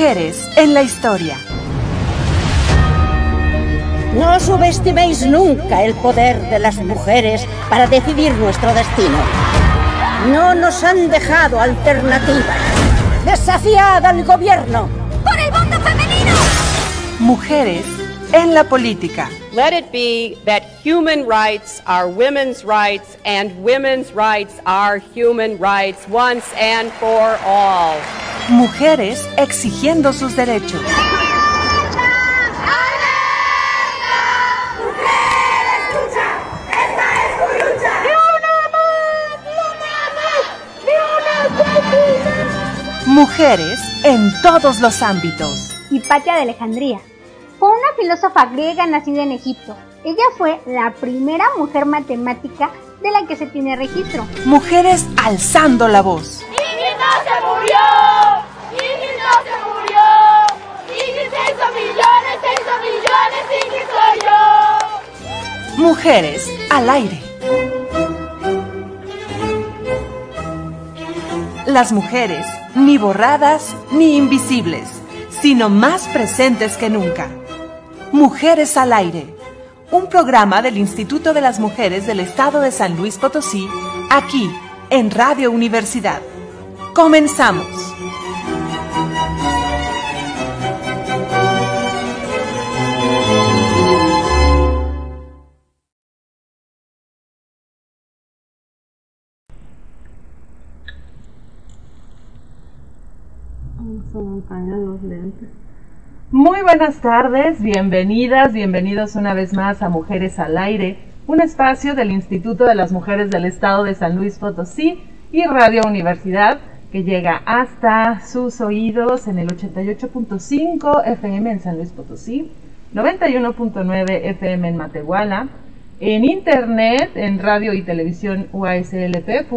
Mujeres en la historia. No subestiméis nunca el poder de las mujeres para decidir nuestro destino. No nos han dejado alternativas. Desafiad al gobierno. ¡Por el voto femenino! Mujeres en la política. Let it be that human rights are women's rights and women's rights are human rights once and for all. Mujeres exigiendo sus derechos. Mujeres en todos los ámbitos. Hipatia de Alejandría. Fue una filósofa griega nacida en Egipto. Ella fue la primera mujer matemática de la que se tiene registro. Mujeres alzando la voz. ¡Iggy no se murió! ¡Iggy no se murió! ¡Iggy se hizo millones, se hizo millones! ¡Iggy soy yo! Mujeres al aire. Las mujeres, ni borradas ni invisibles, sino más presentes que nunca. Mujeres al aire, un programa del Instituto de las Mujeres del Estado de San Luis Potosí, aquí en Radio Universidad. Comenzamos. Muy buenas tardes, bienvenidas, bienvenidos una vez más a Mujeres al Aire, un espacio del Instituto de las Mujeres del Estado de San Luis Potosí y Radio Universidad que llega hasta sus oídos en el 88.5 FM en San Luis Potosí, 91.9 FM en Matehuala, en internet en radio y televisión uaslp.mx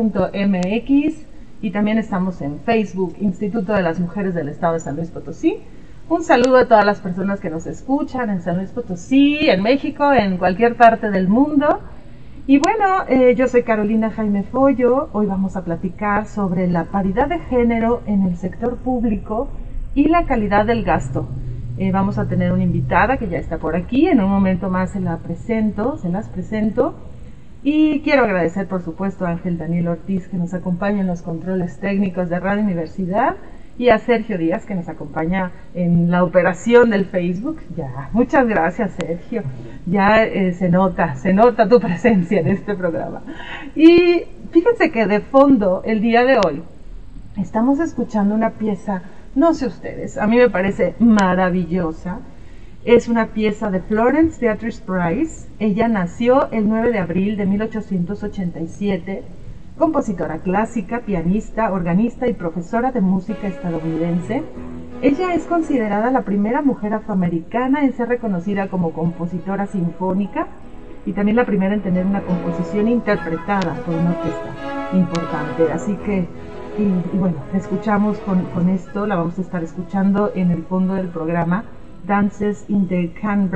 y también estamos en Facebook, Instituto de las Mujeres del Estado de San Luis Potosí. Un saludo a todas las personas que nos escuchan en San Luis Potosí, en México, en cualquier parte del mundo. Y bueno, eh, yo soy Carolina Jaime Follo. Hoy vamos a platicar sobre la paridad de género en el sector público y la calidad del gasto. Eh, vamos a tener una invitada que ya está por aquí. En un momento más se la presento, se las presento. Y quiero agradecer, por supuesto, a Ángel Daniel Ortiz que nos acompaña en los controles técnicos de Radio Universidad y a Sergio Díaz que nos acompaña en la operación del Facebook. Ya, muchas gracias Sergio. Ya eh, se nota, se nota tu presencia en este programa. Y fíjense que de fondo, el día de hoy, estamos escuchando una pieza, no sé ustedes, a mí me parece maravillosa. Es una pieza de Florence Beatrice Price. Ella nació el 9 de abril de 1887 compositora clásica, pianista, organista y profesora de música estadounidense. Ella es considerada la primera mujer afroamericana en ser reconocida como compositora sinfónica y también la primera en tener una composición interpretada por una orquesta importante. Así que, y, bueno, escuchamos con, esto, la vamos a estar escuchando en el fondo del programa, Dances in the Can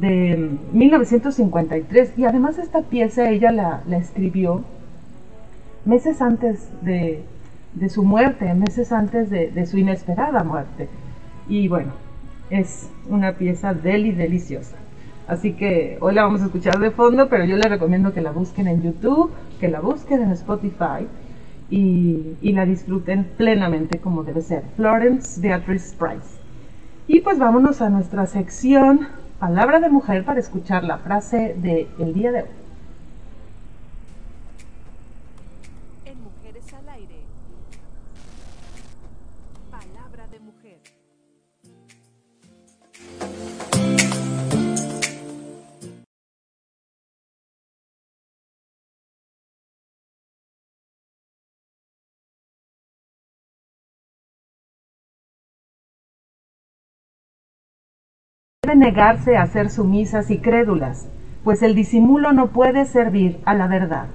de 1953 y además esta pieza ella la, escribió meses antes de, de, su muerte, meses antes de, de, su inesperada muerte. Y bueno, es una pieza deli deliciosa. Así que hoy la vamos a escuchar de fondo, pero yo les recomiendo que la busquen en YouTube, que la busquen en Spotify y, y la disfruten plenamente como debe ser. Florence Beatrice Price. Y pues vámonos a nuestra sección palabra de mujer para escuchar la frase del el día de hoy. En Mujeres al Aire. Palabra de mujer. Debe negarse a ser sumisas y crédulas, pues el disimulo no puede servir a la verdad.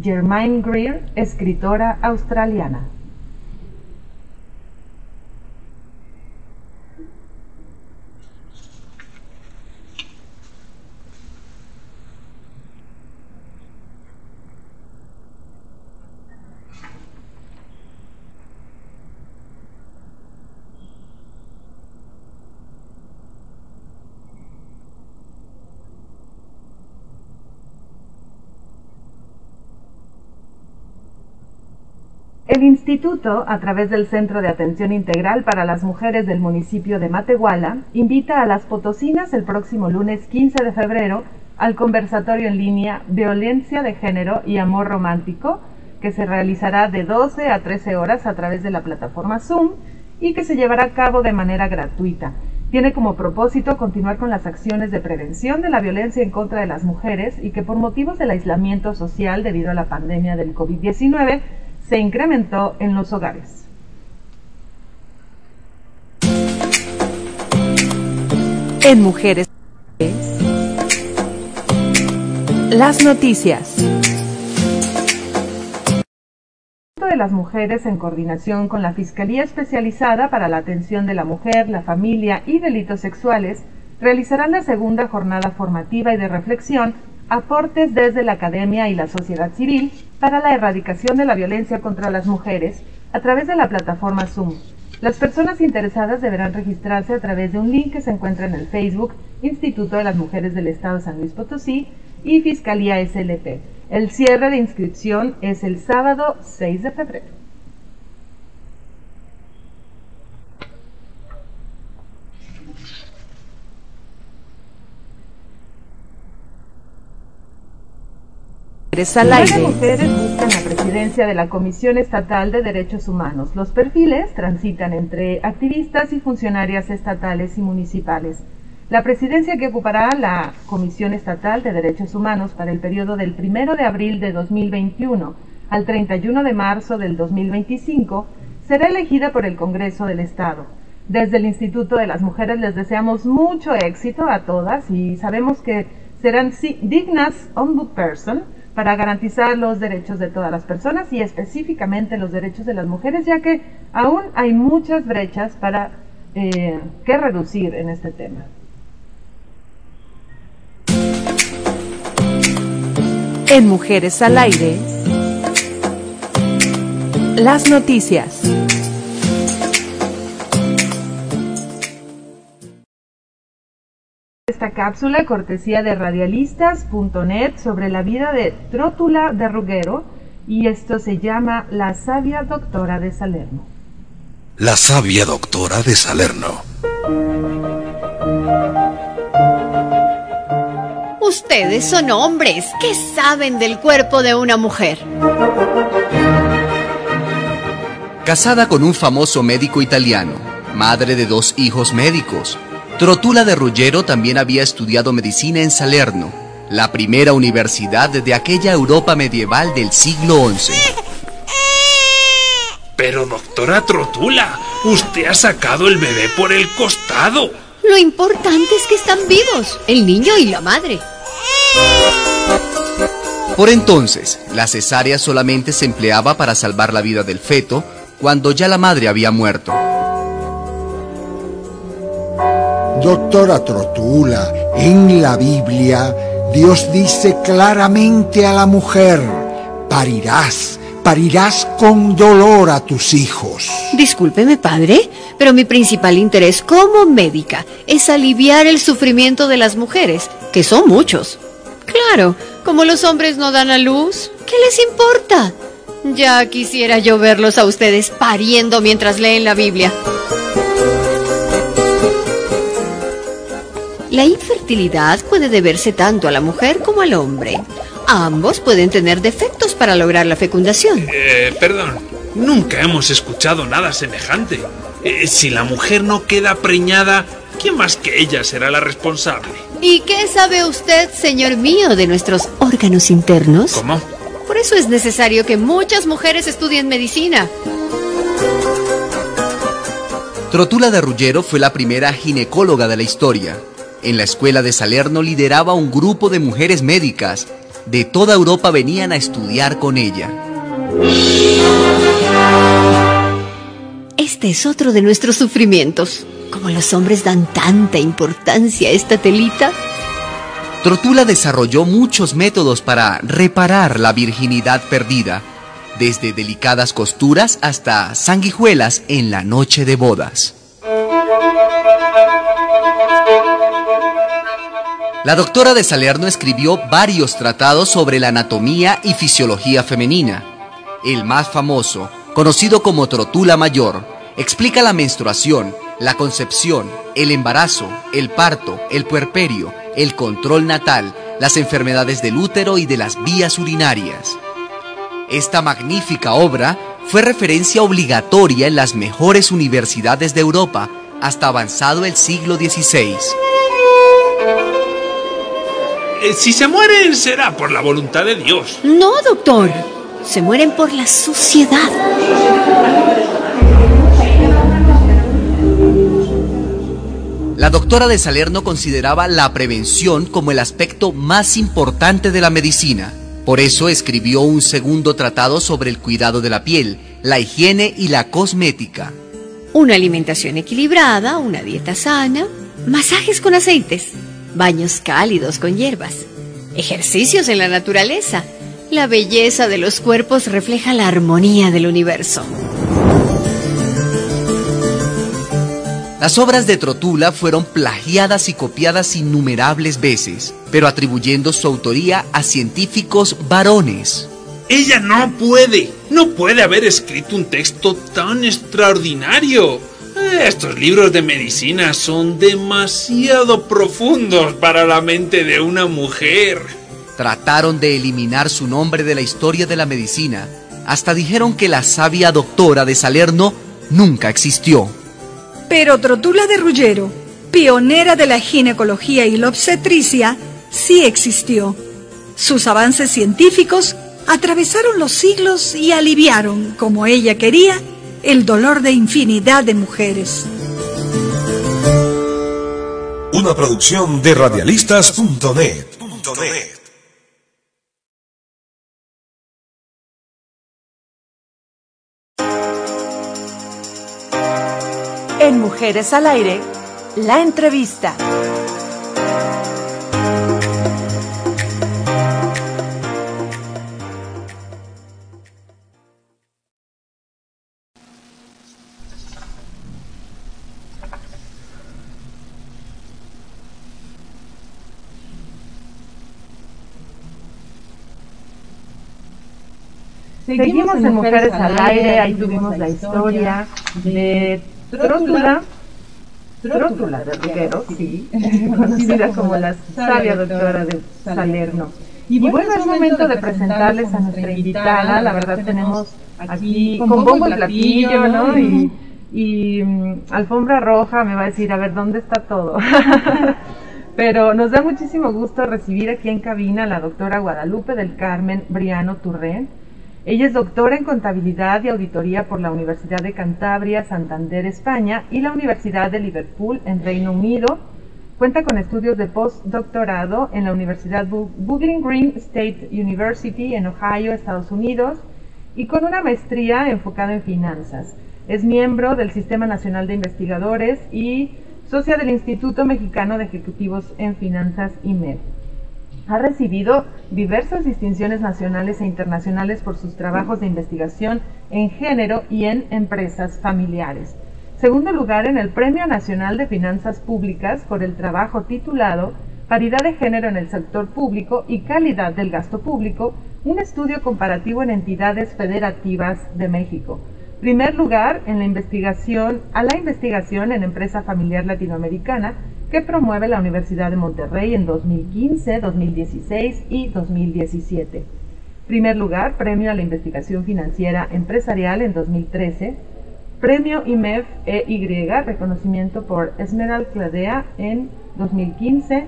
Germaine Greer, escritora australiana. El instituto, a través del Centro de Atención Integral para las Mujeres del municipio de Matehuala, invita a las potosinas el próximo lunes 15 de febrero al conversatorio en línea Violencia de Género y Amor Romántico, que se realizará de 12 a 13 horas a través de la plataforma Zoom y que se llevará a cabo de manera gratuita. Tiene como propósito continuar con las acciones de prevención de la violencia en contra de las mujeres y que por motivos del aislamiento social debido a la pandemia del COVID-19 se incrementó en los hogares. En Mujeres. Las noticias. de las mujeres en coordinación con la Fiscalía Especializada para la Atención de la Mujer, la Familia y Delitos Sexuales realizarán la segunda jornada formativa y de reflexión aportes desde la academia y la sociedad civil para la erradicación de la violencia contra las mujeres a través de la plataforma Zoom. Las personas interesadas deberán registrarse a través de un link que se encuentra en el Facebook Instituto de las Mujeres del Estado de San Luis Potosí y Fiscalía SLP. El cierre de inscripción es el sábado 6 de febrero. Nueve mujeres buscan la presidencia de la Comisión Estatal de Derechos Humanos. Los perfiles transitan entre activistas y funcionarias estatales y municipales. La presidencia que ocupará la Comisión Estatal de Derechos Humanos para el periodo del 1 de abril de 2021 al 31 de marzo del 2025 será elegida por el Congreso del Estado. Desde el Instituto de las Mujeres les deseamos mucho éxito a todas y sabemos que serán dignas ombudsperson para garantizar los derechos de todas las personas y específicamente los derechos de las mujeres, ya que aún hay muchas brechas para eh, que reducir en este tema. En Mujeres al Aire, las noticias. Esta cápsula cortesía de radialistas.net sobre la vida de Trótula de Ruguero y esto se llama La sabia doctora de Salerno. La sabia doctora de Salerno. Ustedes son hombres que saben del cuerpo de una mujer. Casada con un famoso médico italiano, madre de dos hijos médicos, Trotula de Ruggiero también había estudiado medicina en Salerno, la primera universidad de aquella Europa medieval del siglo XI. Pero doctora Trotula, usted ha sacado el bebé por el costado. Lo importante es que están vivos, el niño y la madre. Por entonces, la cesárea solamente se empleaba para salvar la vida del feto cuando ya la madre había muerto. Doctora Trotula, en la Biblia Dios dice claramente a la mujer, parirás, parirás con dolor a tus hijos. Discúlpeme, padre, pero mi principal interés como médica es aliviar el sufrimiento de las mujeres, que son muchos. Claro, como los hombres no dan a luz, ¿qué les importa? Ya quisiera yo verlos a ustedes pariendo mientras leen la Biblia. La infertilidad puede deberse tanto a la mujer como al hombre. Ambos pueden tener defectos para lograr la fecundación. Eh, perdón, nunca hemos escuchado nada semejante. Eh, si la mujer no queda preñada, ¿quién más que ella será la responsable? ¿Y qué sabe usted, señor mío, de nuestros órganos internos? ¿Cómo? Por eso es necesario que muchas mujeres estudien medicina. Trotula de Ruggiero fue la primera ginecóloga de la historia. En la escuela de Salerno lideraba un grupo de mujeres médicas. De toda Europa venían a estudiar con ella. Este es otro de nuestros sufrimientos. Como los hombres dan tanta importancia a esta telita. Trotula desarrolló muchos métodos para reparar la virginidad perdida, desde delicadas costuras hasta sanguijuelas en la noche de bodas. La doctora de Salerno escribió varios tratados sobre la anatomía y fisiología femenina. El más famoso, conocido como Trotula Mayor, explica la menstruación, la concepción, el embarazo, el parto, el puerperio, el control natal, las enfermedades del útero y de las vías urinarias. Esta magnífica obra fue referencia obligatoria en las mejores universidades de Europa hasta avanzado el siglo XVI. Eh, si se mueren será por la voluntad de Dios. No, doctor. Se mueren por la sociedad. La doctora de Salerno consideraba la prevención como el aspecto más importante de la medicina. Por eso escribió un segundo tratado sobre el cuidado de la piel, la higiene y la cosmética. Una alimentación equilibrada, una dieta sana, masajes con aceites, baños cálidos con hierbas, ejercicios en la naturaleza. La belleza de los cuerpos refleja la armonía del universo. Las obras de Trotula fueron plagiadas y copiadas innumerables veces, pero atribuyendo su autoría a científicos varones. Ella no puede, no puede haber escrito un texto tan extraordinario. Estos libros de medicina son demasiado profundos para la mente de una mujer. Trataron de eliminar su nombre de la historia de la medicina. Hasta dijeron que la sabia doctora de Salerno nunca existió. Pero Trotula de Ruggiero, pionera de la ginecología y la obstetricia, sí existió. Sus avances científicos atravesaron los siglos y aliviaron, como ella quería, el dolor de infinidad de mujeres. Una producción de radialistas.net. En Mujeres al Aire, la entrevista. Seguimos en Mujeres al Aire, ahí tuvimos la historia de Trótula, Trótula de Riguero, sí, conocida como la sabia doctora de Salerno. Y bueno, es momento de presentarles a nuestra invitada, la verdad tenemos aquí con bombo y platillo, ¿no? Y, y mm, alfombra roja me va a decir, a ver, ¿dónde está todo? Pero nos da muchísimo gusto recibir aquí en cabina a la doctora Guadalupe del Carmen Briano Turrén. Ella es doctora en contabilidad y auditoría por la Universidad de Cantabria, Santander, España y la Universidad de Liverpool en Reino Unido. Cuenta con estudios de postdoctorado en la Universidad Bowling Green State University en Ohio, Estados Unidos, y con una maestría enfocada en finanzas. Es miembro del Sistema Nacional de Investigadores y socia del Instituto Mexicano de Ejecutivos en Finanzas IMED. Ha recibido diversas distinciones nacionales e internacionales por sus trabajos de investigación en género y en empresas familiares. Segundo lugar en el Premio Nacional de Finanzas Públicas por el trabajo titulado Paridad de género en el sector público y calidad del gasto público, un estudio comparativo en entidades federativas de México. Primer lugar en la investigación a la investigación en empresa familiar latinoamericana que promueve la Universidad de Monterrey en 2015, 2016 y 2017. Primer lugar, Premio a la Investigación Financiera Empresarial en 2013. Premio IMEF EY, reconocimiento por Esmeralda Cladea en 2015.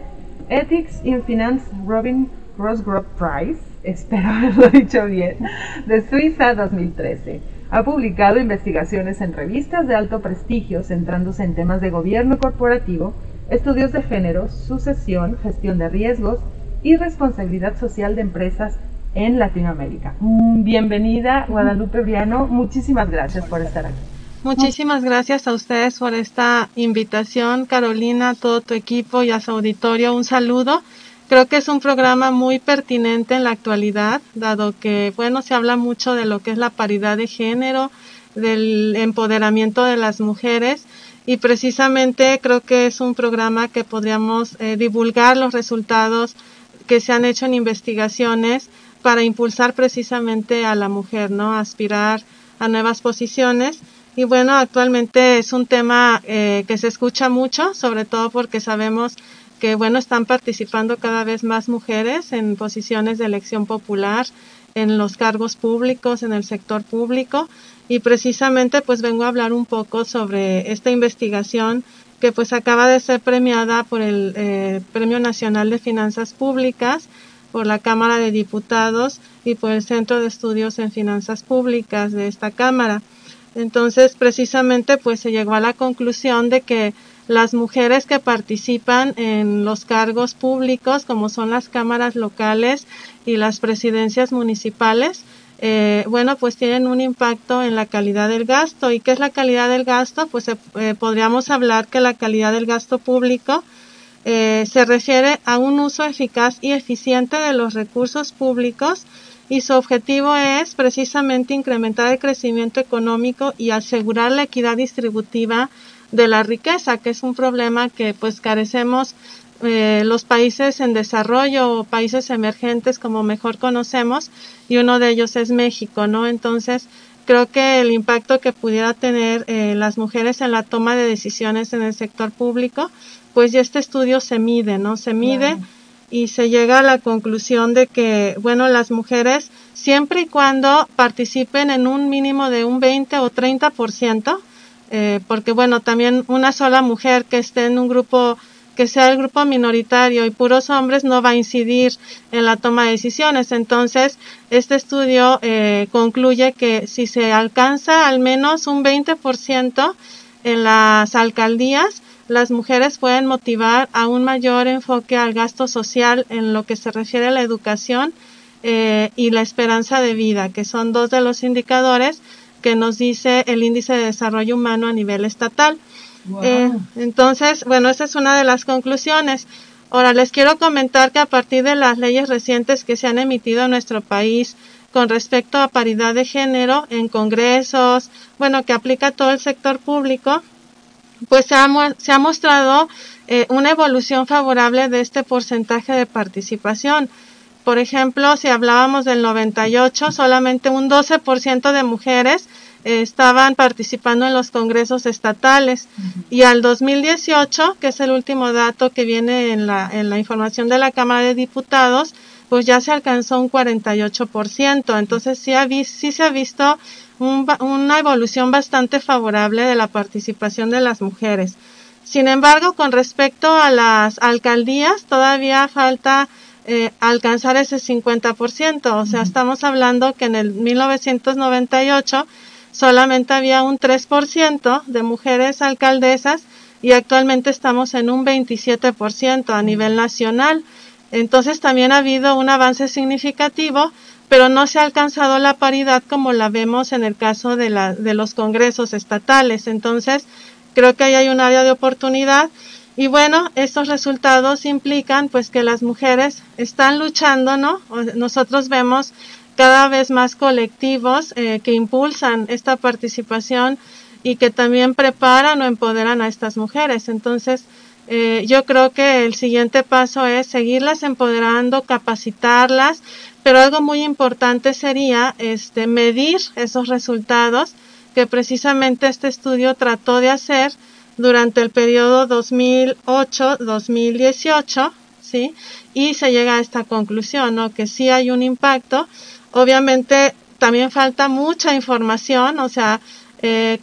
Ethics in Finance Robin Rosgrove Prize, espero haberlo dicho bien, de Suiza 2013. Ha publicado investigaciones en revistas de alto prestigio centrándose en temas de gobierno corporativo estudios de género, sucesión, gestión de riesgos y responsabilidad social de empresas en Latinoamérica. Mm, bienvenida, Guadalupe Briano. Muchísimas gracias por estar aquí. Muchísimas gracias a ustedes por esta invitación, Carolina, a todo tu equipo y a su auditorio. Un saludo. Creo que es un programa muy pertinente en la actualidad, dado que, bueno, se habla mucho de lo que es la paridad de género, del empoderamiento de las mujeres y precisamente creo que es un programa que podríamos eh, divulgar los resultados que se han hecho en investigaciones para impulsar precisamente a la mujer, ¿no? Aspirar a nuevas posiciones. Y bueno, actualmente es un tema eh, que se escucha mucho, sobre todo porque sabemos que bueno, están participando cada vez más mujeres en posiciones de elección popular, en los cargos públicos, en el sector público. Y precisamente pues vengo a hablar un poco sobre esta investigación que pues acaba de ser premiada por el eh, Premio Nacional de Finanzas Públicas, por la Cámara de Diputados y por el Centro de Estudios en Finanzas Públicas de esta Cámara. Entonces, precisamente, pues se llegó a la conclusión de que las mujeres que participan en los cargos públicos, como son las cámaras locales y las presidencias municipales, eh, bueno, pues tienen un impacto en la calidad del gasto. ¿Y qué es la calidad del gasto? Pues eh, eh, podríamos hablar que la calidad del gasto público se refiere a un uso eficaz y eficiente de los recursos públicos y su objetivo es precisamente incrementar el crecimiento económico y asegurar la equidad distributiva de la riqueza, que es un problema que pues carecemos eh, los países en desarrollo o países emergentes como mejor conocemos y uno de ellos es México, ¿no? Entonces, creo que el impacto que pudiera tener eh, las mujeres en la toma de decisiones en el sector público, pues ya este estudio se mide, ¿no? Se mide y se llega a la conclusión de que, bueno, las mujeres, siempre y cuando participen en un mínimo de un 20 o 30%, eh, porque, bueno, también una sola mujer que esté en un grupo que sea el grupo minoritario y puros hombres no va a incidir en la toma de decisiones. Entonces, este estudio eh, concluye que si se alcanza al menos un 20% en las alcaldías, las mujeres pueden motivar a un mayor enfoque al gasto social en lo que se refiere a la educación eh, y la esperanza de vida, que son dos de los indicadores que nos dice el índice de desarrollo humano a nivel estatal. Eh, entonces, bueno, esa es una de las conclusiones. Ahora, les quiero comentar que a partir de las leyes recientes que se han emitido en nuestro país con respecto a paridad de género en congresos, bueno, que aplica a todo el sector público, pues se ha, se ha mostrado eh, una evolución favorable de este porcentaje de participación. Por ejemplo, si hablábamos del 98, solamente un 12% de mujeres estaban participando en los congresos estatales y al 2018, que es el último dato que viene en la, en la información de la Cámara de Diputados, pues ya se alcanzó un 48%. Entonces sí, ha sí se ha visto una evolución bastante favorable de la participación de las mujeres. Sin embargo, con respecto a las alcaldías, todavía falta eh, alcanzar ese 50%. O sea, estamos hablando que en el 1998 solamente había un 3% de mujeres alcaldesas y actualmente estamos en un 27% a nivel nacional. Entonces también ha habido un avance significativo, pero no se ha alcanzado la paridad como la vemos en el caso de, la, de los congresos estatales. Entonces, creo que ahí hay un área de oportunidad. Y bueno, estos resultados implican pues que las mujeres están luchando, ¿no? Nosotros vemos cada vez más colectivos eh, que impulsan esta participación y que también preparan o empoderan a estas mujeres. Entonces, eh, yo creo que el siguiente paso es seguirlas empoderando, capacitarlas, pero algo muy importante sería este, medir esos resultados que precisamente este estudio trató de hacer durante el periodo 2008-2018, ¿sí? Y se llega a esta conclusión, ¿no? Que sí hay un impacto, Obviamente también falta mucha información, o sea, eh,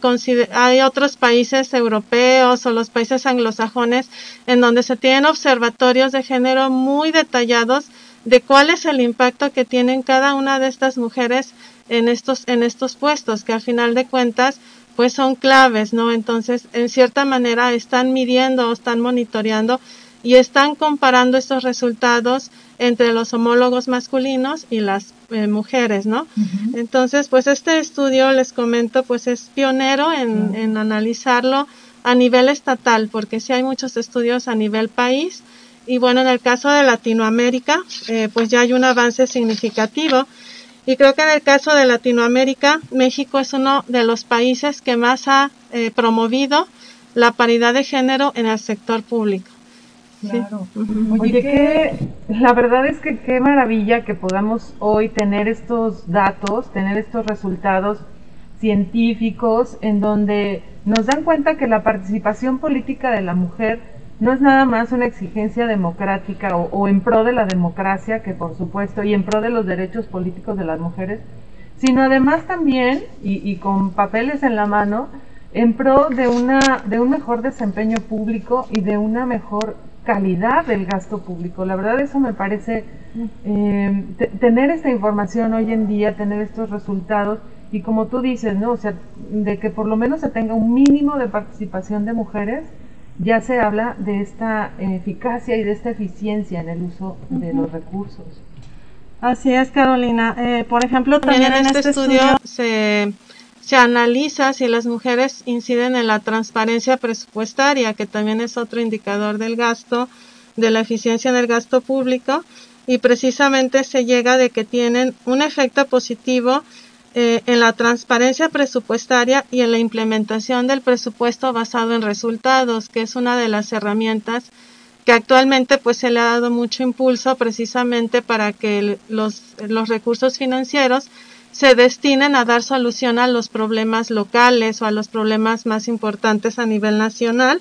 hay otros países europeos o los países anglosajones en donde se tienen observatorios de género muy detallados de cuál es el impacto que tienen cada una de estas mujeres en estos en estos puestos que al final de cuentas pues son claves, ¿no? Entonces, en cierta manera están midiendo o están monitoreando y están comparando estos resultados entre los homólogos masculinos y las eh, mujeres, ¿no? Entonces, pues este estudio, les comento, pues es pionero en, en analizarlo a nivel estatal, porque sí hay muchos estudios a nivel país. Y bueno, en el caso de Latinoamérica, eh, pues ya hay un avance significativo. Y creo que en el caso de Latinoamérica, México es uno de los países que más ha eh, promovido la paridad de género en el sector público. Claro. Oye, que la verdad es que qué maravilla que podamos hoy tener estos datos, tener estos resultados, científicos, en donde nos dan cuenta que la participación política de la mujer no es nada más una exigencia democrática o, en pro de la democracia, que por supuesto, y en pro de los derechos políticos de las mujeres, sino además también, y, con papeles en la mano, en pro de, una, de un mejor desempeño público y de una mejor calidad del gasto público. La verdad eso me parece, eh, tener esta información hoy en día, tener estos resultados, y como tú dices, ¿no? O sea, de que por lo menos se tenga un mínimo de participación de mujeres, ya se habla de esta eficacia y de esta eficiencia en el uso de los recursos. Así es, Carolina. Eh, por ejemplo, también, en, este, este estudio, se, se analiza si las mujeres inciden en la transparencia presupuestaria, que también es otro indicador del gasto, de la eficiencia en el gasto público, y precisamente se llega de que tienen un efecto positivo eh, en la transparencia presupuestaria y en la implementación del presupuesto basado en resultados, que es una de las herramientas que actualmente pues se le ha dado mucho impulso precisamente para que los, los recursos financieros se destinen a dar solución a los problemas locales o a los problemas más importantes a nivel nacional.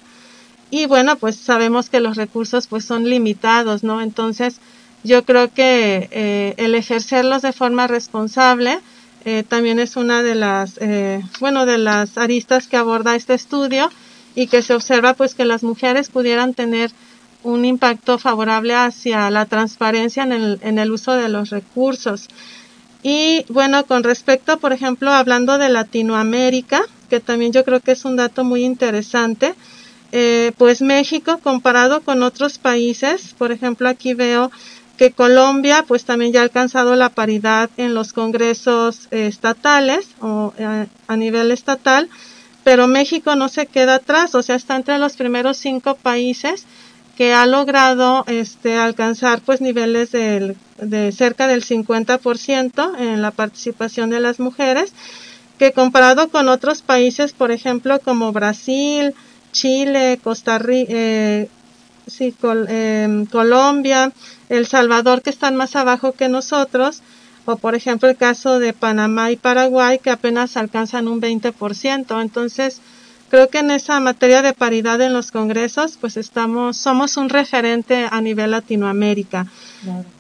Y bueno, pues sabemos que los recursos pues son limitados, ¿no? Entonces, yo creo que eh, el ejercerlos de forma responsable eh, también es una de las, eh, bueno, de las aristas que aborda este estudio y que se observa pues que las mujeres pudieran tener un impacto favorable hacia la transparencia en el, en el uso de los recursos. Y bueno, con respecto, por ejemplo, hablando de Latinoamérica, que también yo creo que es un dato muy interesante, eh, pues México comparado con otros países, por ejemplo, aquí veo que Colombia pues también ya ha alcanzado la paridad en los congresos eh, estatales o eh, a nivel estatal, pero México no se queda atrás, o sea, está entre los primeros cinco países que ha logrado este, alcanzar pues niveles de, de cerca del 50% en la participación de las mujeres, que comparado con otros países, por ejemplo, como Brasil, Chile, Costa Rica, eh, em, Colombia, El Salvador, que están más abajo que nosotros, o por ejemplo el caso de Panamá y Paraguay, que apenas alcanzan un 20%. Entonces, creo que en esa materia de paridad en los congresos, pues estamos, somos un referente a nivel Latinoamérica.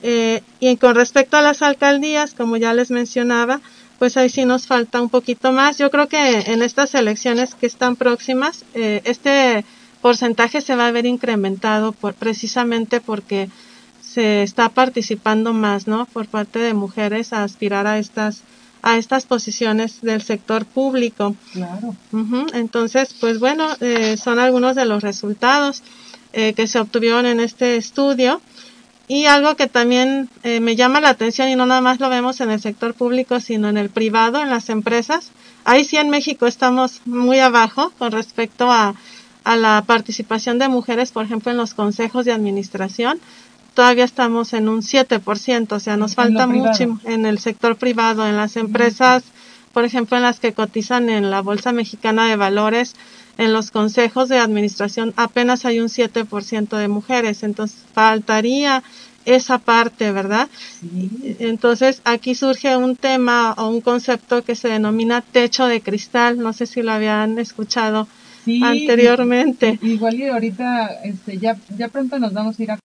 Eh, y con respecto a las alcaldías, como ya les mencionaba, pues ahí sí nos falta un poquito más. Yo creo que en estas elecciones que están próximas, eh, este porcentaje se va a ver incrementado por, precisamente porque se está participando más, ¿no? Por parte de mujeres a aspirar a estas a estas posiciones del sector público. Claro. Entonces, pues bueno, eh, son algunos de los resultados eh, que se obtuvieron en este estudio. Y algo que también eh, me llama la atención y no nada más lo vemos en el sector público, sino en el privado, en las empresas. Ahí sí en México estamos muy abajo con respecto a a la participación de mujeres, por ejemplo, en los consejos de administración, todavía estamos en un 7%, o sea, nos falta mucho en el sector privado, en las empresas, por ejemplo, en las que cotizan en la Bolsa Mexicana de Valores, en los consejos de administración apenas hay un 7% de mujeres, entonces faltaría esa parte, ¿verdad? Entonces aquí surge un tema o un concepto que se denomina techo de cristal, no sé si lo habían escuchado anteriormente. Igual y ahorita, este, ya, ya pronto nos vamos a ir a...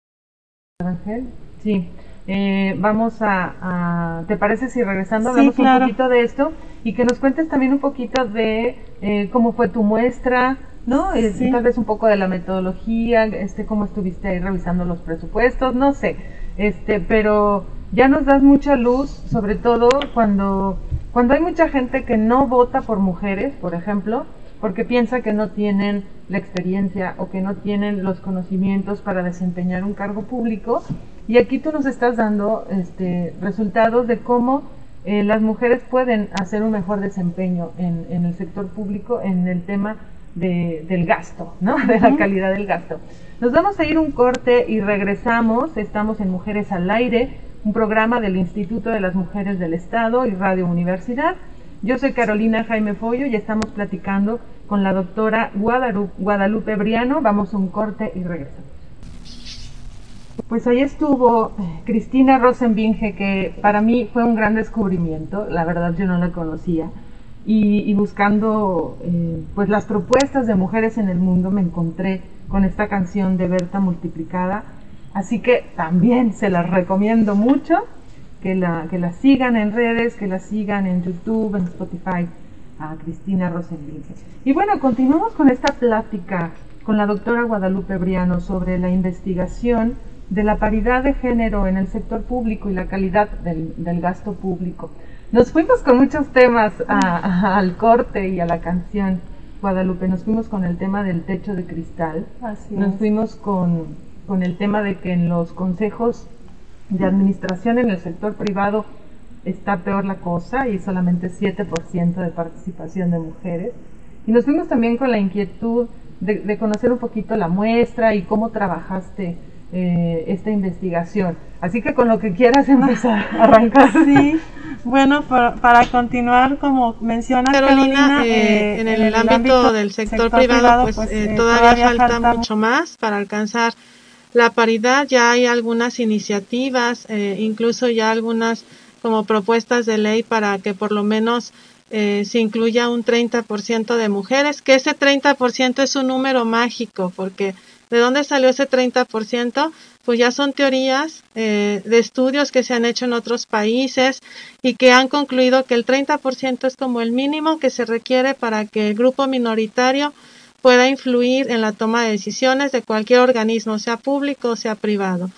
Ángel, sí. Eh, vamos a, ¿te parece si regresando hablamos un poquito de esto y que nos cuentes también un poquito de eh, cómo fue tu muestra, ¿no? Eh, tal vez un poco de la metodología, este, cómo estuviste ahí revisando los presupuestos, no sé, este, pero ya nos das mucha luz, sobre todo cuando, cuando hay mucha gente que no vota por mujeres, por ejemplo, porque piensa que no tienen la experiencia o que no tienen los conocimientos para desempeñar un cargo público. Y aquí tú nos estás dando este, resultados de cómo eh, las mujeres pueden hacer un mejor desempeño en, en el sector público en el tema de, del gasto, ¿no? De la calidad del gasto. Nos vamos a ir un corte y regresamos. Estamos en Mujeres al Aire, un programa del Instituto de las Mujeres del Estado y Radio Universidad. Yo soy Carolina Jaime Follo y estamos platicando con la doctora Guadalupe, Briano. Vamos a un corte y regresamos. Pues ahí estuvo eh, Cristina Rosenbinge, que para mí fue un gran descubrimiento, la verdad yo no la conocía. y, buscando eh, pues las propuestas de mujeres en el mundo me encontré con esta canción de Berta Multiplicada. Así que también se las recomiendo mucho, que la, que la sigan en redes, que la sigan en YouTube, en Spotify, a Cristina Rosenblum. Y bueno, continuamos con esta plática con la doctora Guadalupe Briano sobre la investigación de la paridad de género en el sector público y la calidad del, gasto público. Nos fuimos con muchos temas al corte y a la canción. Guadalupe, nos fuimos con el tema del techo de cristal, nos fuimos con, con el tema de que en los consejos de administración en el sector privado está peor la cosa y solamente 7% de participación de mujeres. Y nos fuimos también con la inquietud de, conocer un poquito la muestra y cómo trabajaste eh, esta investigación. Así que con lo que quieras empezar, arrancar. Sí, bueno, para, continuar, como mencionas, Carolina, eh, en, el, ámbito, del sector, privado, pues, pues eh, todavía, falta, mucho más para alcanzar la paridad. Ya hay algunas iniciativas, incluso ya algunas como propuestas de ley para que por lo menos eh, se incluya un 30% de mujeres, que ese 30% es un número mágico, porque ¿de dónde salió ese 30%? Pues ya son teorías eh, de estudios que se han hecho en otros países y que han concluido que el 30% es como el mínimo que se requiere para que el grupo minoritario pueda influir en la toma de decisiones de cualquier organismo, sea público o sea privado.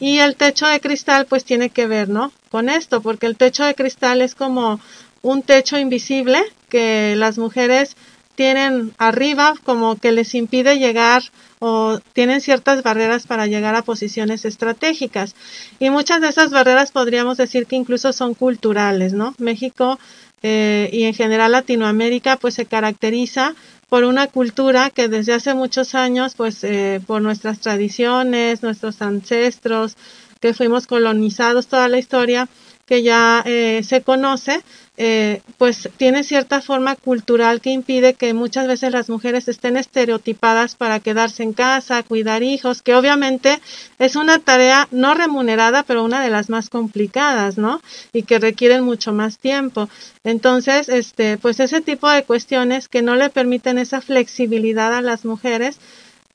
Y el techo de cristal pues tiene que ver, ¿no? Con esto, porque el techo de cristal es como un techo invisible que las mujeres tienen arriba como que les impide llegar o tienen ciertas barreras para llegar a posiciones estratégicas. Y muchas de esas barreras podríamos decir que incluso son culturales, ¿no? México eh, y en general Latinoamérica pues se caracteriza por una cultura que desde hace muchos años pues eh, por nuestras tradiciones, nuestros ancestros, que fuimos colonizados toda la historia que ya eh, se conoce, eh, pues tiene cierta forma cultural que impide que muchas veces las mujeres estén estereotipadas para quedarse en casa, cuidar hijos, que obviamente es una tarea no remunerada, pero una de las más complicadas, ¿no? Y que requieren mucho más tiempo. Entonces, este, pues ese tipo de cuestiones que no le permiten esa flexibilidad a las mujeres,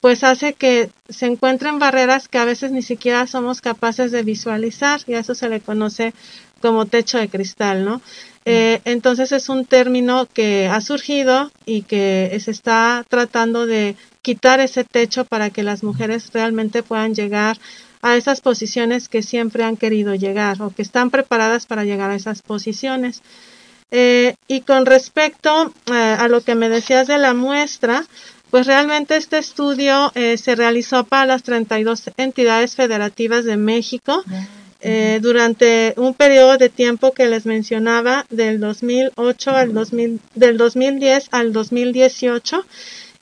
pues hace que se encuentren barreras que a veces ni siquiera somos capaces de visualizar y a eso se le conoce como techo de cristal, ¿no? Eh, entonces es un término que ha surgido y que se está tratando de quitar ese techo para que las mujeres realmente puedan llegar a esas posiciones que siempre han querido llegar o que están preparadas para llegar a esas posiciones. Eh, y con respecto eh, a lo que me decías de la muestra, pues realmente este estudio se realizó para las 32 entidades federativas de México. Eh, durante un periodo de tiempo que les mencionaba del 2008 al 2000, del 2010 al 2018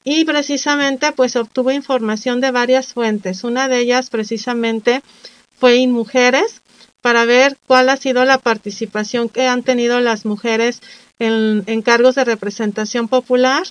y precisamente pues obtuvo información de varias fuentes. Una de ellas precisamente fue InMujeres para ver cuál ha sido la participación que han tenido las mujeres en, en cargos de representación popular.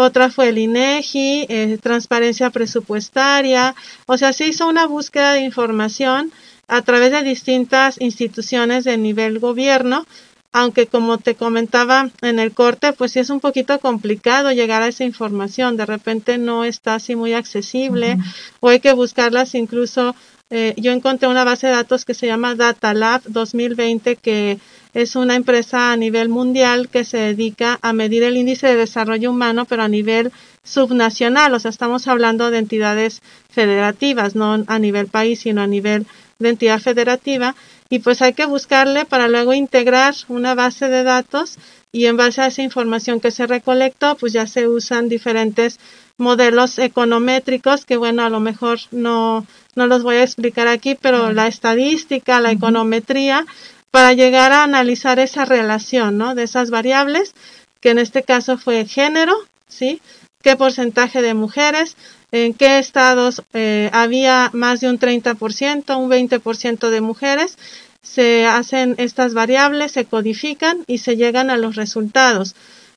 Otra fue el INEGI, eh, transparencia presupuestaria. O sea, se hizo una búsqueda de información a través de distintas instituciones de nivel gobierno, aunque como te comentaba en el corte, pues sí es un poquito complicado llegar a esa información, de repente no está así muy accesible o hay que buscarlas. Incluso, eh, yo encontré una base de datos que se llama Data Lab 2020 que es una empresa a nivel mundial que se dedica a medir el índice de desarrollo humano, pero a nivel subnacional, o sea, estamos hablando de entidades federativas, no a nivel país, sino a nivel de entidad federativa. Y pues hay que buscarle para luego integrar una base de datos y en base a esa información que se recolectó pues ya se usan diferentes modelos econométricos que bueno a lo mejor no no los voy a explicar aquí pero la estadística la econometría para llegar a analizar esa relación ¿no? de esas variables que en este caso fue género sí qué porcentaje de mujeres en qué estados eh, había más de un 30%, un 20% de mujeres, se hacen estas variables, se codifican y se llegan a los resultados.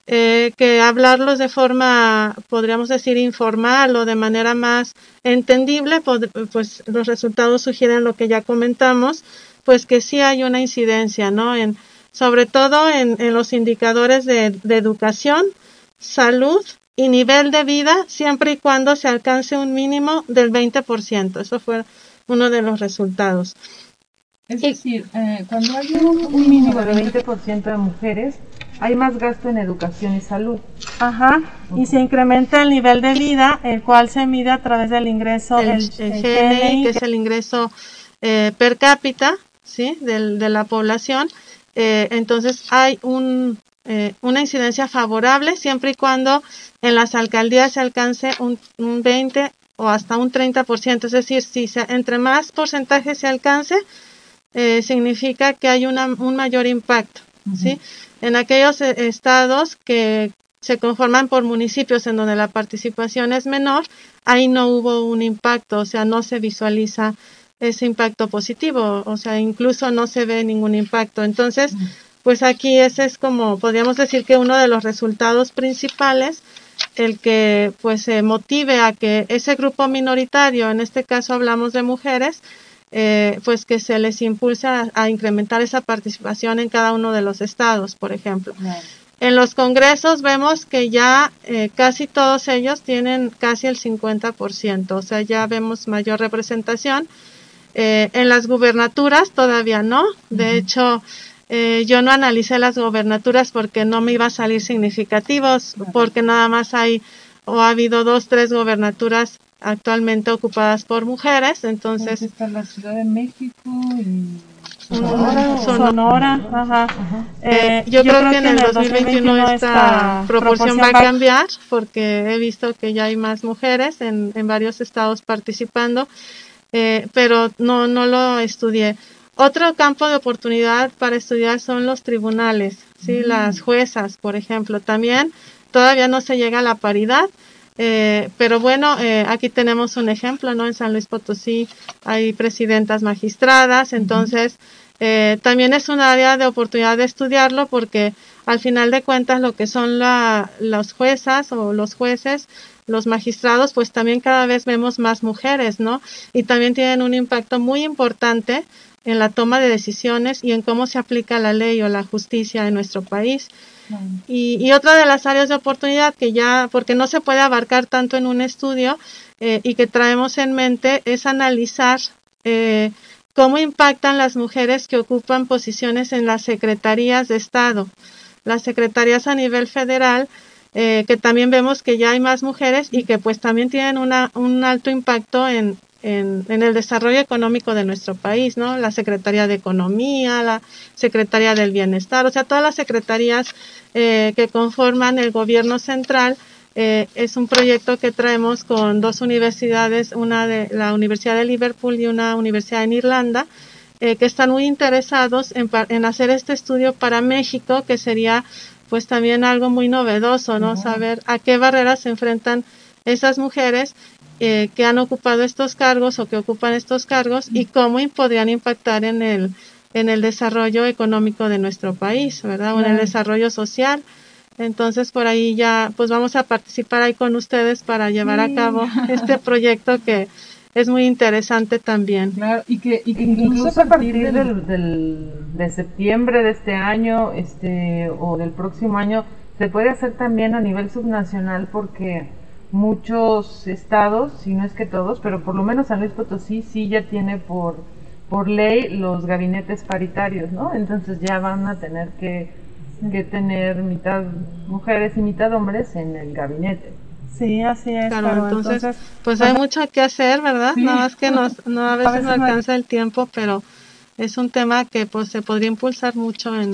Eh, que hablarlos de forma, podríamos decir, informal o de manera más entendible, pues los resultados sugieren lo que ya comentamos, pues que sí hay una incidencia, ¿no? En, sobre todo en, los indicadores de, educación, salud y nivel de vida, siempre y cuando se alcance un mínimo del 20%. Eso fue uno de los resultados. Es decir, eh, cuando hay un, mínimo de 20% de mujeres, hay más gasto en educación y salud. Ajá, y se incrementa el nivel de vida, el cual se mide a través del ingreso, el, GNI, que es el ingreso eh, per cápita, ¿sí? de la población. Eh, entonces hay un, una incidencia favorable siempre y cuando en las alcaldías se alcance un, un 20 o hasta un 30%, es decir, si se, entre más porcentaje se alcance, eh, significa que hay una, un mayor impacto, ¿sí? En aquellos eh, estados que se conforman por municipios en donde la participación es menor, ahí no hubo un impacto, o sea, no se visualiza ese impacto positivo, o sea, incluso no se ve ningún impacto. Entonces, pues aquí ese es como, podríamos decir que uno de los resultados principales, el que pues se motive a que ese grupo minoritario, en este caso hablamos de mujeres, eh, pues que se les impulsa a, incrementar esa participación en cada uno de los estados, por ejemplo. En los congresos vemos que ya eh, casi todos ellos tienen casi el 50%, o sea, ya vemos mayor representación. Eh, en las gubernaturas todavía no, de hecho, yo no analicé las gobernaturas porque no me iba a salir significativos, porque nada más hay o ha habido dos, tres gobernaturas actualmente ocupadas por mujeres, entonces... Está la Ciudad de México y... Sonora, ajá. Eh, yo, creo, que en el 2021 esta proporción va a cambiar porque he visto que ya hay más mujeres en, en varios estados participando, eh, pero no, no lo estudié. Otro campo de oportunidad para estudiar son los tribunales, ¿sí? Mm. las juezas, por ejemplo. También todavía no se llega a la paridad, eh, pero bueno, eh, aquí tenemos un ejemplo, ¿no? En San Luis Potosí hay presidentas magistradas, entonces eh, también es un área de oportunidad de estudiarlo porque al final de cuentas lo que son la, las juezas o los jueces, los magistrados, pues también cada vez vemos más mujeres, ¿no? Y también tienen un impacto muy importante en la toma de decisiones y en cómo se aplica la ley o la justicia en nuestro país. Y, otra de las áreas de oportunidad que ya, porque no se puede abarcar tanto en un estudio eh, y que traemos en mente es analizar eh, cómo impactan las mujeres que ocupan posiciones en las secretarías de Estado, las secretarías a nivel federal, eh, que también vemos que ya hay más mujeres y que pues también tienen una, un alto impacto en, en, el desarrollo económico de nuestro país, ¿no? La Secretaría de Economía, la Secretaría del Bienestar, o sea, todas las secretarías eh, que conforman el gobierno central. Eh, es un proyecto que traemos con dos universidades, una de la Universidad de Liverpool y una universidad en Irlanda, que están muy interesados en, en, hacer este estudio para México, que sería pues también algo muy novedoso, ¿no? Saber a qué barreras se enfrentan esas mujeres eh, que han ocupado estos cargos o que ocupan estos cargos y cómo podrían impactar en el, en el desarrollo económico de nuestro país, ¿verdad? O en el desarrollo social. Entonces, por ahí ya, pues vamos a participar ahí con ustedes para llevar a cabo este proyecto que es muy interesante también. Claro, y que, y que incluso a partir del, del, de septiembre de este año este o del próximo año se puede hacer también a nivel subnacional porque muchos estados, si no es que todos, pero por lo menos San Luis Potosí sí ya tiene por, por ley los gabinetes paritarios, ¿no? Entonces ya van a tener que, que tener mitad mujeres y mitad hombres en el gabinete. Sí, así es. Claro, entonces, pues hay mucho que hacer, ¿verdad? Nada más que nos, no, a veces, no alcanza el tiempo, pero es un tema que pues se podría impulsar mucho en,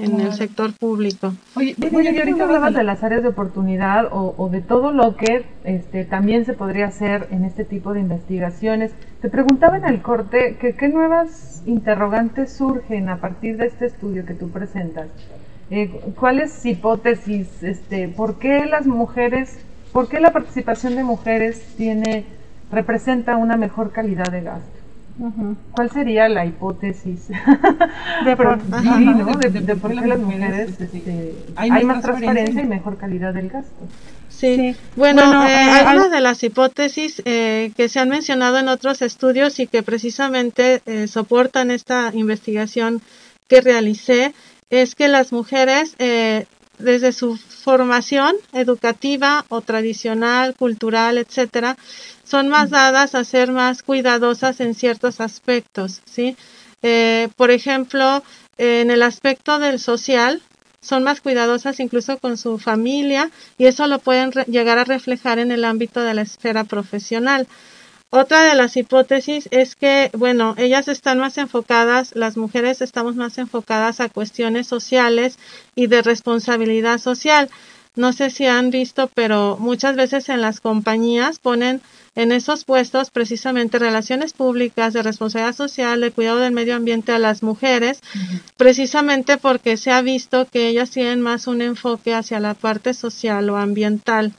en el sector público. Oye, oye ahorita hablabas de las áreas de oportunidad o, de todo lo que este, también se podría hacer en este tipo de investigaciones. Te preguntaba en el corte que qué nuevas interrogantes surgen a partir de este estudio que tú presentas. Eh, ¿Cuáles hipótesis, este, por qué las mujeres, por qué la participación de mujeres tiene representa una mejor calidad de gasto? ¿Cuál sería la hipótesis de por, qué las mujeres este, hay, más transparencia. y mejor calidad del gasto? Sí, bueno, eh, eh, algunas de las hipótesis eh, que se han mencionado en otros estudios y que precisamente soportan esta investigación que realicé es que las mujeres, eh, desde su formación educativa o tradicional, cultural, etcétera, son más dadas a ser más cuidadosas en ciertos aspectos, ¿sí? Eh, por ejemplo, en el aspecto del social, son más cuidadosas incluso con su familia y eso lo pueden llegar a reflejar en el ámbito de la esfera profesional. Otra de las hipótesis es que, bueno, ellas están más enfocadas, las mujeres estamos más enfocadas a cuestiones sociales y de responsabilidad social. No sé si han visto, pero muchas veces en las compañías ponen en esos puestos precisamente relaciones públicas, de responsabilidad social, de cuidado del medio ambiente a las mujeres, precisamente porque se ha visto que ellas tienen más un enfoque hacia la parte social o ambiental.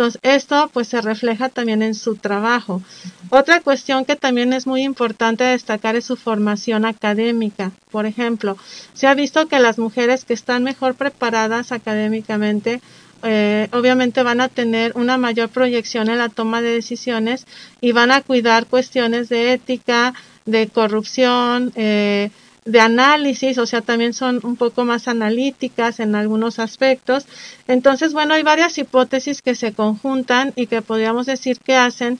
Entonces, esto pues se refleja también en su trabajo. Otra cuestión que también es muy importante destacar es su formación académica. Por ejemplo, se ha visto que las mujeres que están mejor preparadas académicamente eh, obviamente van a tener una mayor proyección en la toma de decisiones y van a cuidar cuestiones de ética, de corrupción, eh, de análisis, o sea, también son un poco más analíticas en algunos aspectos. Entonces, bueno, hay varias hipótesis que se conjuntan y que podríamos decir que hacen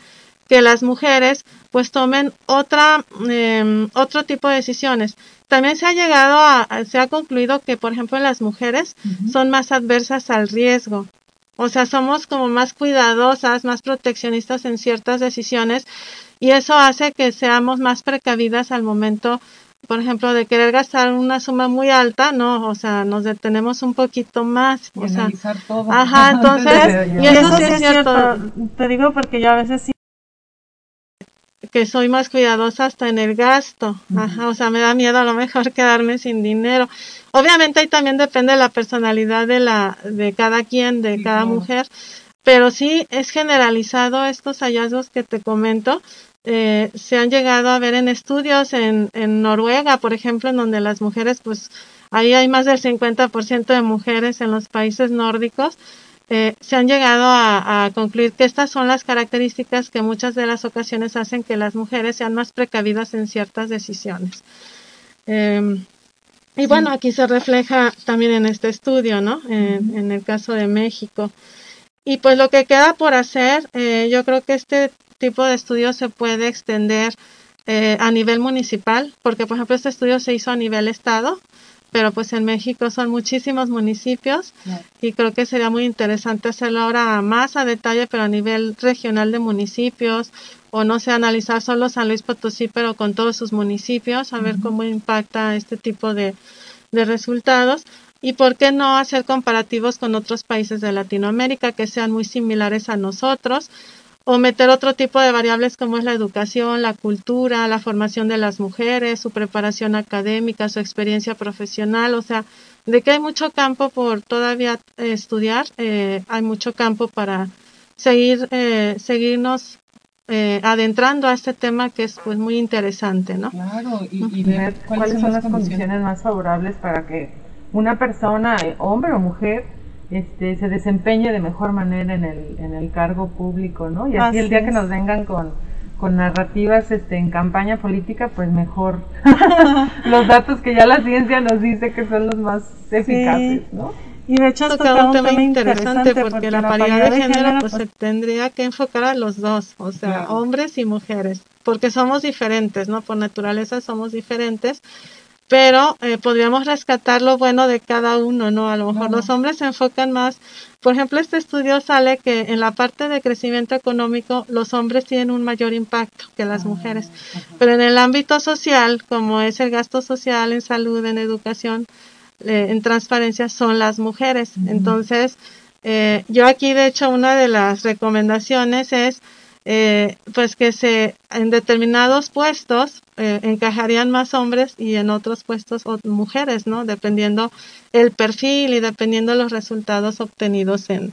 que las mujeres pues tomen otra, em, otro tipo de decisiones. También se ha llegado a, se ha concluido que, por ejemplo, las mujeres son más adversas al riesgo. O sea, somos como más cuidadosas, más proteccionistas en ciertas decisiones y eso hace que seamos más precavidas al momento, por ejemplo, de querer gastar una suma muy alta, no, o sea, nos detenemos un poquito más. o sea, todo. Ajá, entonces, y eso sí es cierto. Te digo porque yo a veces sí que soy más cuidadosa hasta en el gasto. Ajá, o sea, me da miedo a lo mejor quedarme sin dinero. Obviamente ahí también depende de la personalidad de la de cada quien, de cada mujer, pero sí es generalizado estos hallazgos que te comento. Eh, se han llegado a ver en estudios en, en Noruega, por ejemplo, en donde las mujeres, pues ahí hay más del 50% de mujeres en los países nórdicos eh, se han llegado a, concluir que estas son las características que muchas de las ocasiones hacen que las mujeres sean más precavidas en ciertas decisiones. Em, y bueno, aquí se refleja también en este estudio, ¿no? En, el caso de México. Y pues lo que queda por hacer, eh, yo creo que este tipo de estudio se puede extender eh, a nivel municipal, porque por ejemplo este estudio se hizo a nivel estado, pero pues en México son muchísimos municipios y creo que sería muy interesante hacerlo ahora más a detalle, pero a nivel regional de municipios o no sé, analizar solo San Luis Potosí, pero con todos sus municipios, a ver cómo impacta este tipo de, de resultados. Y por qué no hacer comparativos con otros países de Latinoamérica que sean muy similares a nosotros o meter otro tipo de variables como es la educación, la cultura, la formación de las mujeres, su preparación académica, su experiencia profesional, o sea, de que hay mucho campo por todavía eh, estudiar, eh, hay mucho campo para seguir, eh, seguirnos adentrando a este tema que es pues muy interesante, ¿no? Claro, y, ver cuáles son las condiciones. más favorables para que una persona, hombre o mujer, este, se desempeñe de mejor manera en el, en el cargo público, ¿no? Y así, el día que nos vengan con, con narrativas este, en campaña política, pues mejor los datos que ya la ciencia nos dice que son los más eficaces, ¿no? Y de hecho, esto es un tema interesante porque, la paridad de género pues, se pues tendría que enfocar a los dos, o sea, hombres y mujeres, porque somos diferentes, ¿no? Por naturaleza somos diferentes pero eh, podríamos rescatar lo bueno de cada uno, ¿no? A lo mejor los hombres se enfocan más, por ejemplo, este estudio sale que en la parte de crecimiento económico los hombres tienen un mayor impacto que las ah, mujeres, pero en el ámbito social, como es el gasto social en salud, en educación, eh, en transparencia, son las mujeres. Entonces, eh, yo aquí, de hecho, una de las recomendaciones es eh, pues que se en determinados puestos eh, encajarían más hombres y en otros puestos mujeres, ¿no? Dependiendo el perfil y dependiendo los resultados obtenidos en,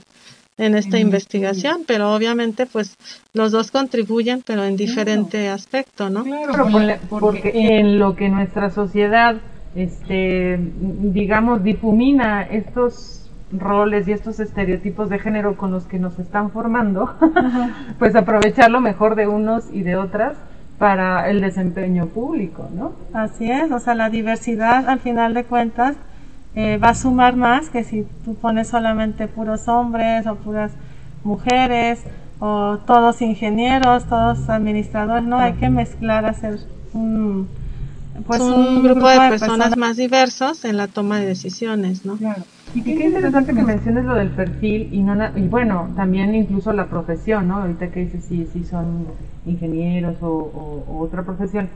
en esta investigación, pero obviamente pues los dos contribuyen, pero en diferente aspecto, ¿no? Claro, porque en lo que nuestra sociedad, este, digamos, difumina estos roles y estos estereotipos de género con los que nos están formando, pues aprovechar lo mejor de unos y de otras para el desempeño público, ¿no? Así es, o sea, la diversidad al final de cuentas eh, va a sumar más que si tú pones solamente puros hombres o puras mujeres o todos ingenieros, todos administradores, no, hay que mezclar, hacer un, pues un, grupo, de, personas, más diversos en la toma de decisiones, ¿no? Claro. Y qué, interesante que menciones lo del perfil y no y bueno, también incluso la profesión, ¿no? Ahorita que dices si, si son ingenieros o, otra profesión.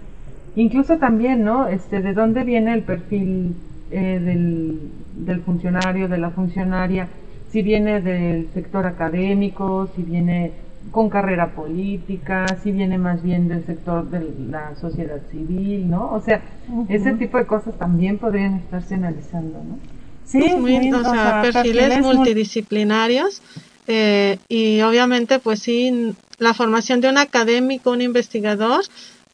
Incluso también, ¿no? Este, ¿de dónde viene el perfil eh, del, del funcionario, de la funcionaria? Si viene del sector académico, si viene con carrera política, si viene más bien del sector de la sociedad civil, ¿no? O sea, ese tipo de cosas también podrían estarse analizando, ¿no? Sí, o, sea, perfiles, multidisciplinarios eh, y obviamente pues sí, la formación de un académico, un investigador,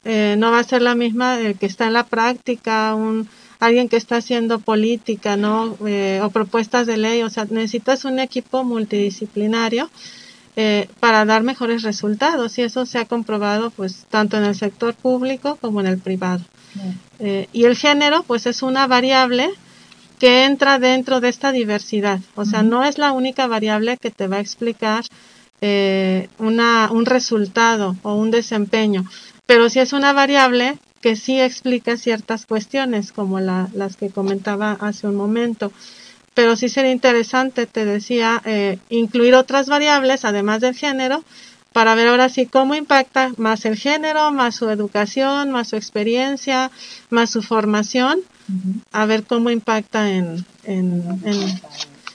eh, no va a ser la misma que está en la práctica, un alguien que está haciendo política, ¿no? Eh, o propuestas de ley, o sea, necesitas un equipo multidisciplinario eh, para dar mejores resultados y eso se ha comprobado pues tanto en el sector público como en el privado. Y el género pues es una variable que entra dentro de esta diversidad, o sea, no es la única variable que te va a explicar eh, una, un resultado o un desempeño, pero sí es una variable que sí explica ciertas cuestiones como la, las que comentaba hace un momento. Pero sí sería interesante, te decía, eh, incluir otras variables además del género para ver ahora sí cómo impacta más el género, más su educación, más su experiencia, más su formación, a ver cómo impacta en, en,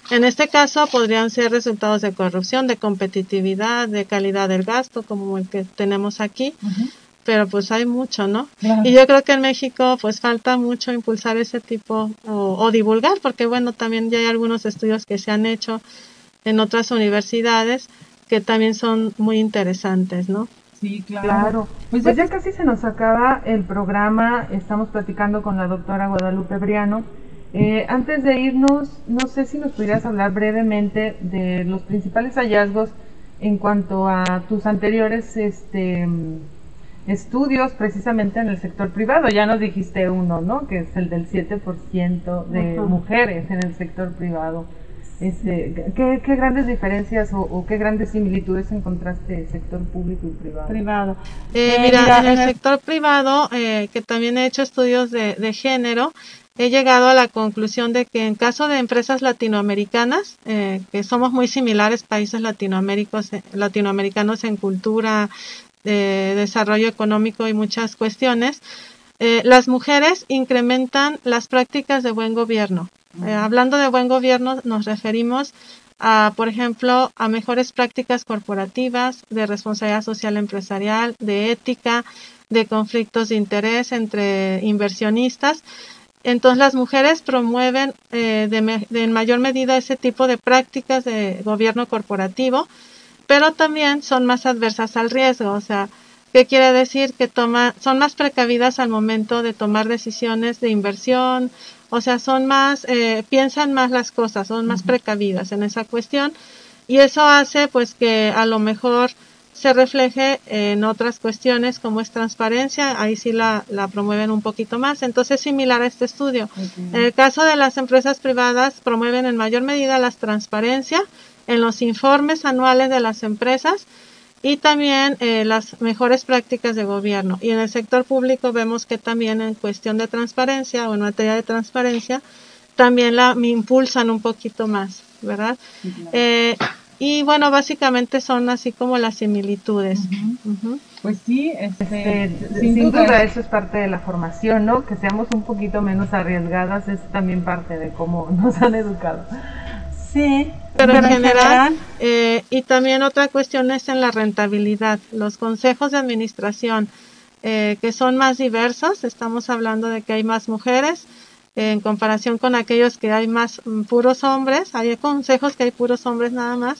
en, este caso podrían ser resultados de corrupción, de competitividad, de calidad del gasto, como el que tenemos aquí pero pues hay mucho, ¿no? Y yo creo que en México pues falta mucho impulsar ese tipo o, divulgar, porque bueno, también ya hay algunos estudios que se han hecho en otras universidades que también son muy interesantes, ¿no? Sí, claro. Pues, pues ya casi se nos acaba el programa, estamos platicando con la doctora Guadalupe Briano. Eh, antes de irnos, no sé si nos pudieras hablar brevemente de los principales hallazgos en cuanto a tus anteriores este, estudios precisamente en el sector privado. Ya nos dijiste uno, ¿no? Que es el del 7% de mujeres en el sector privado. Este, ¿qué, ¿qué, grandes diferencias o, qué grandes similitudes encontraste sector público y privado? Privado. Eh, mira, en el sector privado, eh, que también he hecho estudios de, de, género, he llegado a la conclusión de que en caso de empresas latinoamericanas, eh, que somos muy similares países latinoamericanos, latinoamericanos en cultura, de desarrollo económico y muchas cuestiones, eh, las mujeres incrementan las prácticas de buen gobierno. Eh, hablando de buen gobierno, nos referimos a, por ejemplo, a mejores prácticas corporativas, de responsabilidad social empresarial, de ética, de conflictos de interés entre inversionistas. Entonces las mujeres promueven eh, de, en mayor medida ese tipo de prácticas de gobierno corporativo pero también son más adversas al riesgo, o sea, ¿qué quiere decir? Que toma, son más precavidas al momento de tomar decisiones de inversión, o sea, son más, eh, piensan más las cosas, son más precavidas en esa cuestión y eso hace pues que a lo mejor se refleje en otras cuestiones como es transparencia, ahí sí la, la promueven un poquito más, entonces similar a este estudio. En el caso de las empresas privadas promueven en mayor medida la transparencia, en los informes anuales de las empresas y también eh, las mejores prácticas de gobierno. Y en el sector público vemos que también en cuestión de transparencia o en materia de transparencia, también la me impulsan un poquito más, ¿verdad? Eh, y bueno, básicamente son así como las similitudes. Pues sí, este, sin, duda eso es parte de la formación, ¿no? Que seamos un poquito menos arriesgadas es también parte de cómo nos han educado. Sí, pero, en general, eh, y también otra cuestión es en la rentabilidad. Los consejos de administración eh, que son más diversos, estamos hablando de que hay más mujeres en comparación con aquellos que hay más mm, puros hombres, hay consejos que hay puros hombres nada más,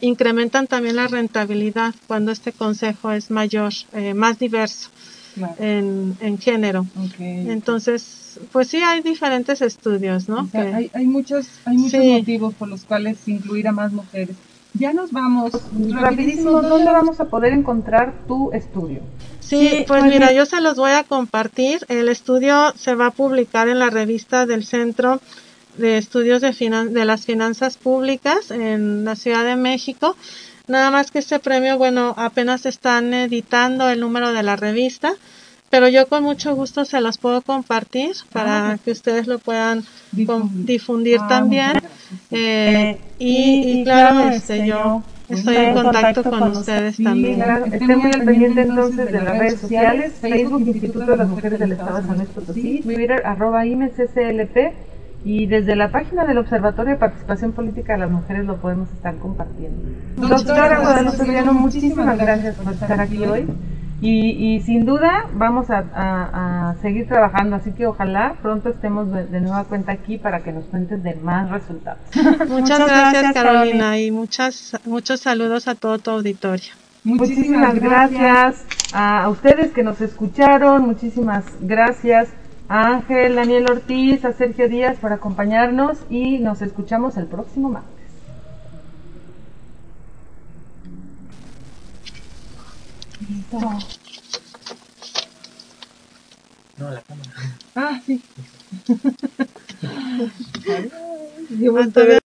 incrementan también la rentabilidad cuando este consejo es mayor, eh, más diverso en, en, género. Entonces, pues sí hay diferentes estudios, ¿no? hay, hay, muchos, hay muchos motivos por los cuales incluir a más mujeres. Ya nos vamos rapidísimo, ¿dónde vamos a poder encontrar tu estudio? Sí, pues, pues mira, yo se los voy a compartir. El estudio se va a publicar en la revista del Centro de Estudios de, de las Finanzas Públicas en la Ciudad de México. Nada más que este premio, bueno, apenas están editando el número de la revista, pero yo con mucho gusto se los puedo compartir para ah, que ustedes lo puedan difundir, ah, también. Eh, y, claro, este, yo estoy en contacto, con, ustedes también. Estén muy al pendiente entonces de las redes sociales, Facebook Instituto de las Mujeres del Estado de San Luis Potosí, Twitter arroba y desde la página del Observatorio de Participación Política de las Mujeres lo podemos estar compartiendo. Doctora Guadalupe muchísimas gracias por estar aquí hoy. Y, sin duda vamos a, seguir trabajando, así que ojalá pronto estemos de, nueva cuenta aquí para que nos cuentes de más resultados. Muchas, gracias, Carolina y muchas, muchos saludos a todo tu auditorio. Muchísimas gracias a ustedes que nos escucharon, muchísimas gracias a Ángel, Daniel Ortiz, a Sergio Díaz por acompañarnos y nos escuchamos el próximo martes. No, la cámara. Ah, sí.